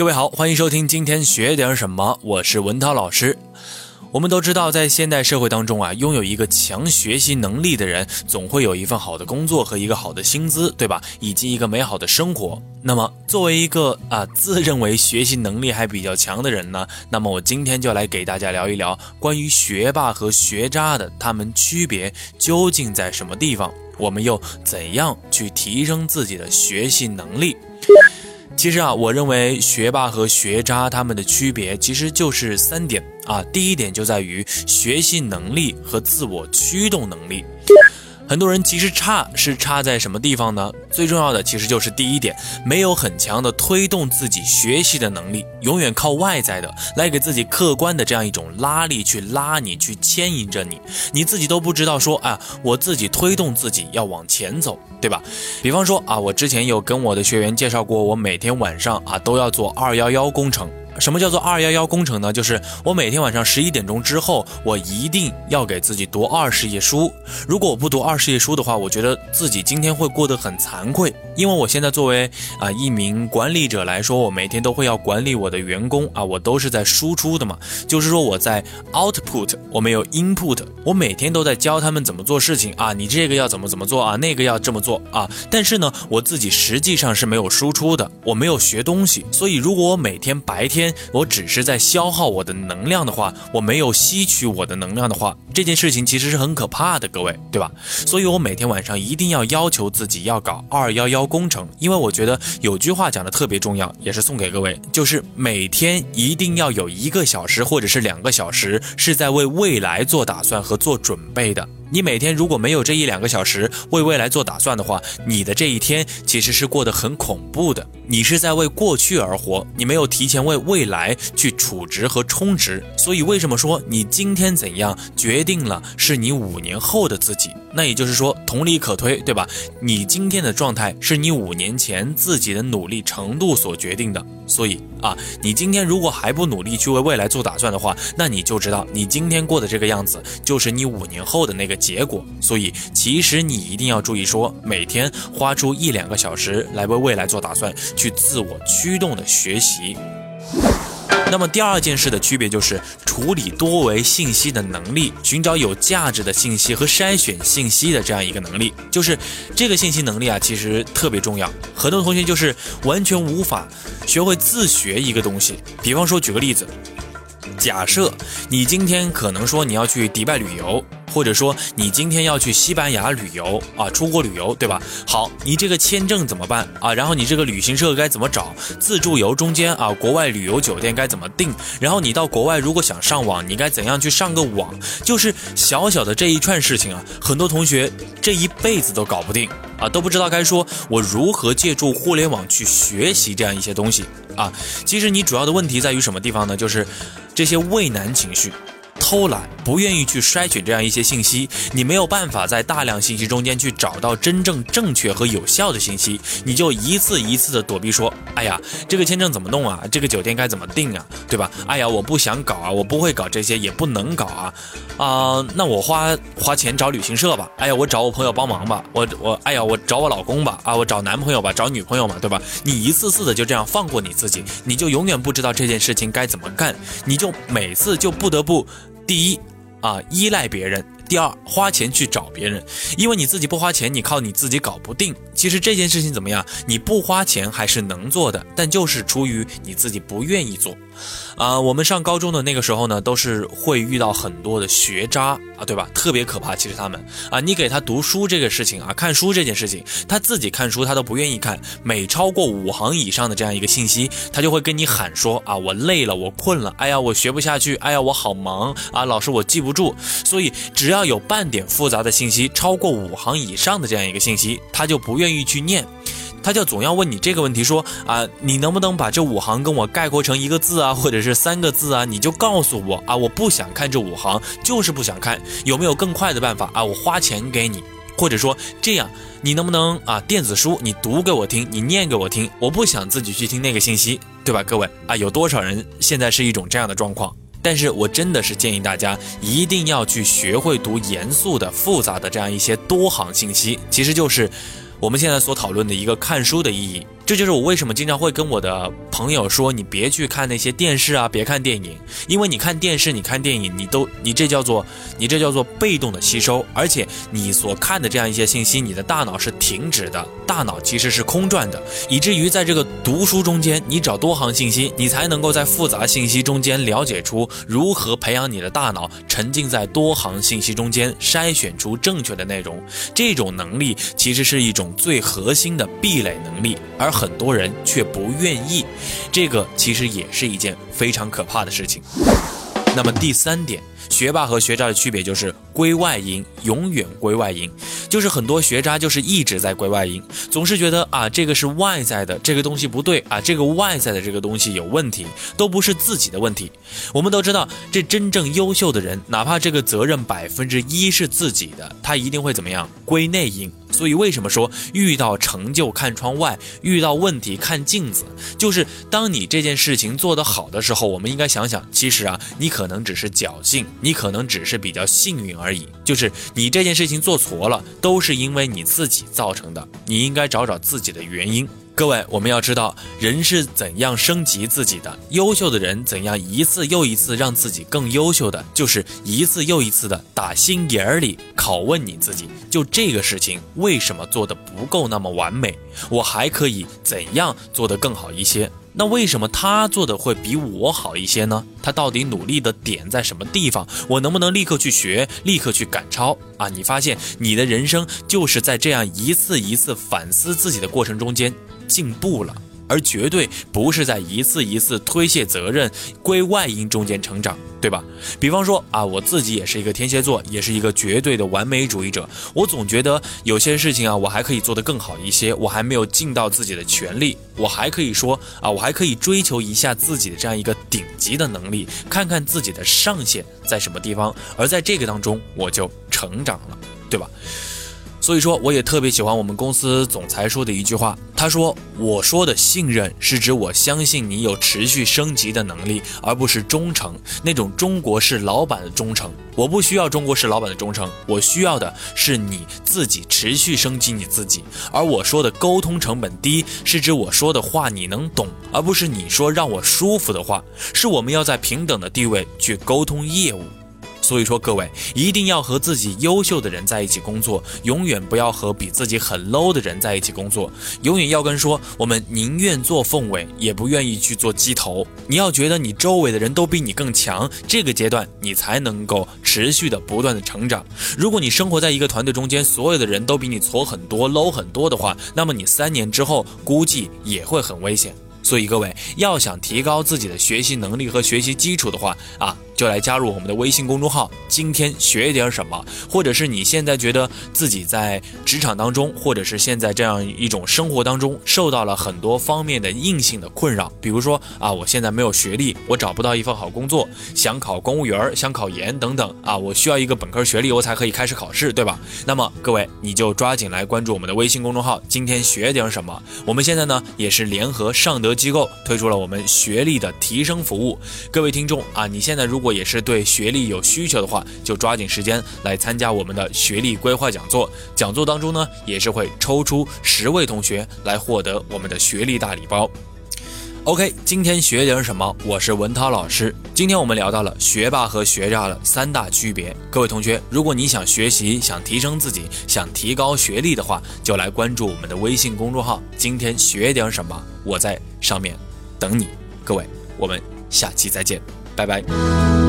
各位好，欢迎收听今天学点什么，我是文涛老师。我们都知道，在现代社会当中啊，拥有一个强学习能力的人，总会有一份好的工作和一个好的薪资，对吧？以及一个美好的生活。那么，作为一个啊自认为学习能力还比较强的人呢，那么我今天就来给大家聊一聊关于学霸和学渣的他们区别究竟在什么地方，我们又怎样去提升自己的学习能力？其实啊，我认为学霸和学渣他们的区别其实就是三点啊。第一点就在于学习能力和自我驱动能力。很多人其实差是差在什么地方呢？最重要的其实就是第一点，没有很强的推动自己学习的能力，永远靠外在的来给自己客观的这样一种拉力去拉你，去牵引着你，你自己都不知道说啊，我自己推动自己要往前走，对吧？比方说啊，我之前有跟我的学员介绍过，我每天晚上啊都要做二幺幺工程。什么叫做二幺幺工程呢？就是我每天晚上十一点钟之后，我一定要给自己读二十页书。如果我不读二十页书的话，我觉得自己今天会过得很惭愧。因为我现在作为啊一名管理者来说，我每天都会要管理我的员工啊，我都是在输出的嘛，就是说我在 output，我没有 input，我每天都在教他们怎么做事情啊，你这个要怎么怎么做啊，那个要这么做啊，但是呢，我自己实际上是没有输出的，我没有学东西，所以如果我每天白天我只是在消耗我的能量的话，我没有吸取我的能量的话，这件事情其实是很可怕的，各位，对吧？所以我每天晚上一定要要求自己要搞二幺幺。工程，因为我觉得有句话讲的特别重要，也是送给各位，就是每天一定要有一个小时或者是两个小时是在为未来做打算和做准备的。你每天如果没有这一两个小时为未来做打算的话，你的这一天其实是过得很恐怖的。你是在为过去而活，你没有提前为未来去储值和充值。所以为什么说你今天怎样决定了是你五年后的自己？那也就是说同理可推，对吧？你今天的状态是你五年前自己的努力程度所决定的。所以啊，你今天如果还不努力去为未来做打算的话，那你就知道你今天过的这个样子就是你五年后的那个。结果，所以其实你一定要注意，说每天花出一两个小时来为未来做打算，去自我驱动的学习。那么第二件事的区别就是处理多维信息的能力，寻找有价值的信息和筛选信息的这样一个能力，就是这个信息能力啊，其实特别重要。很多同学就是完全无法学会自学一个东西。比方说，举个例子，假设你今天可能说你要去迪拜旅游。或者说你今天要去西班牙旅游啊，出国旅游，对吧？好，你这个签证怎么办啊？然后你这个旅行社该怎么找？自助游中间啊，国外旅游酒店该怎么订？然后你到国外如果想上网，你该怎样去上个网？就是小小的这一串事情啊，很多同学这一辈子都搞不定啊，都不知道该说我如何借助互联网去学习这样一些东西啊。其实你主要的问题在于什么地方呢？就是这些畏难情绪。偷懒，不愿意去筛选这样一些信息，你没有办法在大量信息中间去找到真正正确和有效的信息，你就一次一次的躲避说，哎呀，这个签证怎么弄啊？这个酒店该怎么订啊？对吧？哎呀，我不想搞啊，我不会搞这些，也不能搞啊，啊，那我花花钱找旅行社吧。哎呀，我找我朋友帮忙吧。我我，哎呀，我找我老公吧。啊，我找男朋友吧，找女朋友嘛，对吧？你一次次的就这样放过你自己，你就永远不知道这件事情该怎么干，你就每次就不得不。第一，啊，依赖别人；第二，花钱去找别人，因为你自己不花钱，你靠你自己搞不定。其实这件事情怎么样？你不花钱还是能做的，但就是出于你自己不愿意做。啊，我们上高中的那个时候呢，都是会遇到很多的学渣啊，对吧？特别可怕。其实他们啊，你给他读书这个事情啊，看书这件事情，他自己看书他都不愿意看。每超过五行以上的这样一个信息，他就会跟你喊说啊，我累了，我困了，哎呀，我学不下去，哎呀，我好忙啊，老师我记不住。所以只要要有半点复杂的信息，超过五行以上的这样一个信息，他就不愿意去念。他就总要问你这个问题，说啊，你能不能把这五行跟我概括成一个字啊，或者是三个字啊？你就告诉我啊，我不想看这五行，就是不想看，有没有更快的办法啊？我花钱给你，或者说这样，你能不能啊，电子书你读给我听，你念给我听，我不想自己去听那个信息，对吧？各位啊，有多少人现在是一种这样的状况？但是我真的是建议大家一定要去学会读严肃的、复杂的这样一些多行信息，其实就是。我们现在所讨论的一个看书的意义。这就是我为什么经常会跟我的朋友说，你别去看那些电视啊，别看电影，因为你看电视、你看电影，你都你这叫做你这叫做被动的吸收，而且你所看的这样一些信息，你的大脑是停止的，大脑其实是空转的，以至于在这个读书中间，你找多行信息，你才能够在复杂信息中间了解出如何培养你的大脑沉浸在多行信息中间，筛选出正确的内容。这种能力其实是一种最核心的壁垒能力，而很多人却不愿意。这个其实也是一件非常可怕的事情。那么第三点。学霸和学渣的区别就是归外因，永远归外因，就是很多学渣就是一直在归外因，总是觉得啊这个是外在的这个东西不对啊，这个外在的这个东西有问题，都不是自己的问题。我们都知道，这真正优秀的人，哪怕这个责任百分之一是自己的，他一定会怎么样？归内因。所以，为什么说遇到成就看窗外，遇到问题看镜子？就是当你这件事情做得好的时候，我们应该想想，其实啊，你可能只是侥幸，你可能只是比较幸运而已。就是你这件事情做错了，都是因为你自己造成的，你应该找找自己的原因。各位，我们要知道人是怎样升级自己的。优秀的人怎样一次又一次让自己更优秀的，就是一次又一次的打心眼儿里拷问你自己：就这个事情为什么做的不够那么完美？我还可以怎样做得更好一些？那为什么他做的会比我好一些呢？他到底努力的点在什么地方？我能不能立刻去学，立刻去赶超啊？你发现你的人生就是在这样一次一次反思自己的过程中间。进步了，而绝对不是在一次一次推卸责任、归外因中间成长，对吧？比方说啊，我自己也是一个天蝎座，也是一个绝对的完美主义者。我总觉得有些事情啊，我还可以做得更好一些，我还没有尽到自己的全力，我还可以说啊，我还可以追求一下自己的这样一个顶级的能力，看看自己的上限在什么地方。而在这个当中，我就成长了，对吧？所以说，我也特别喜欢我们公司总裁说的一句话。他说：“我说的信任是指我相信你有持续升级的能力，而不是忠诚那种中国式老板的忠诚。我不需要中国式老板的忠诚，我需要的是你自己持续升级你自己。而我说的沟通成本低，是指我说的话你能懂，而不是你说让我舒服的话。是我们要在平等的地位去沟通业务。”所以说，各位一定要和自己优秀的人在一起工作，永远不要和比自己很 low 的人在一起工作。永远要跟说，我们宁愿做凤尾，也不愿意去做鸡头。你要觉得你周围的人都比你更强，这个阶段你才能够持续的不断的成长。如果你生活在一个团队中间，所有的人都比你矬很多，low 很多的话，那么你三年之后估计也会很危险。所以各位要想提高自己的学习能力和学习基础的话啊。就来加入我们的微信公众号，今天学一点什么？或者是你现在觉得自己在职场当中，或者是现在这样一种生活当中，受到了很多方面的硬性的困扰，比如说啊，我现在没有学历，我找不到一份好工作，想考公务员，想考研等等啊，我需要一个本科学历，我才可以开始考试，对吧？那么各位，你就抓紧来关注我们的微信公众号，今天学点什么？我们现在呢，也是联合尚德机构推出了我们学历的提升服务。各位听众啊，你现在如果也是对学历有需求的话，就抓紧时间来参加我们的学历规划讲座。讲座当中呢，也是会抽出十位同学来获得我们的学历大礼包。OK，今天学点什么？我是文涛老师。今天我们聊到了学霸和学渣的三大区别。各位同学，如果你想学习、想提升自己、想提高学历的话，就来关注我们的微信公众号。今天学点什么？我在上面等你。各位，我们下期再见，拜拜。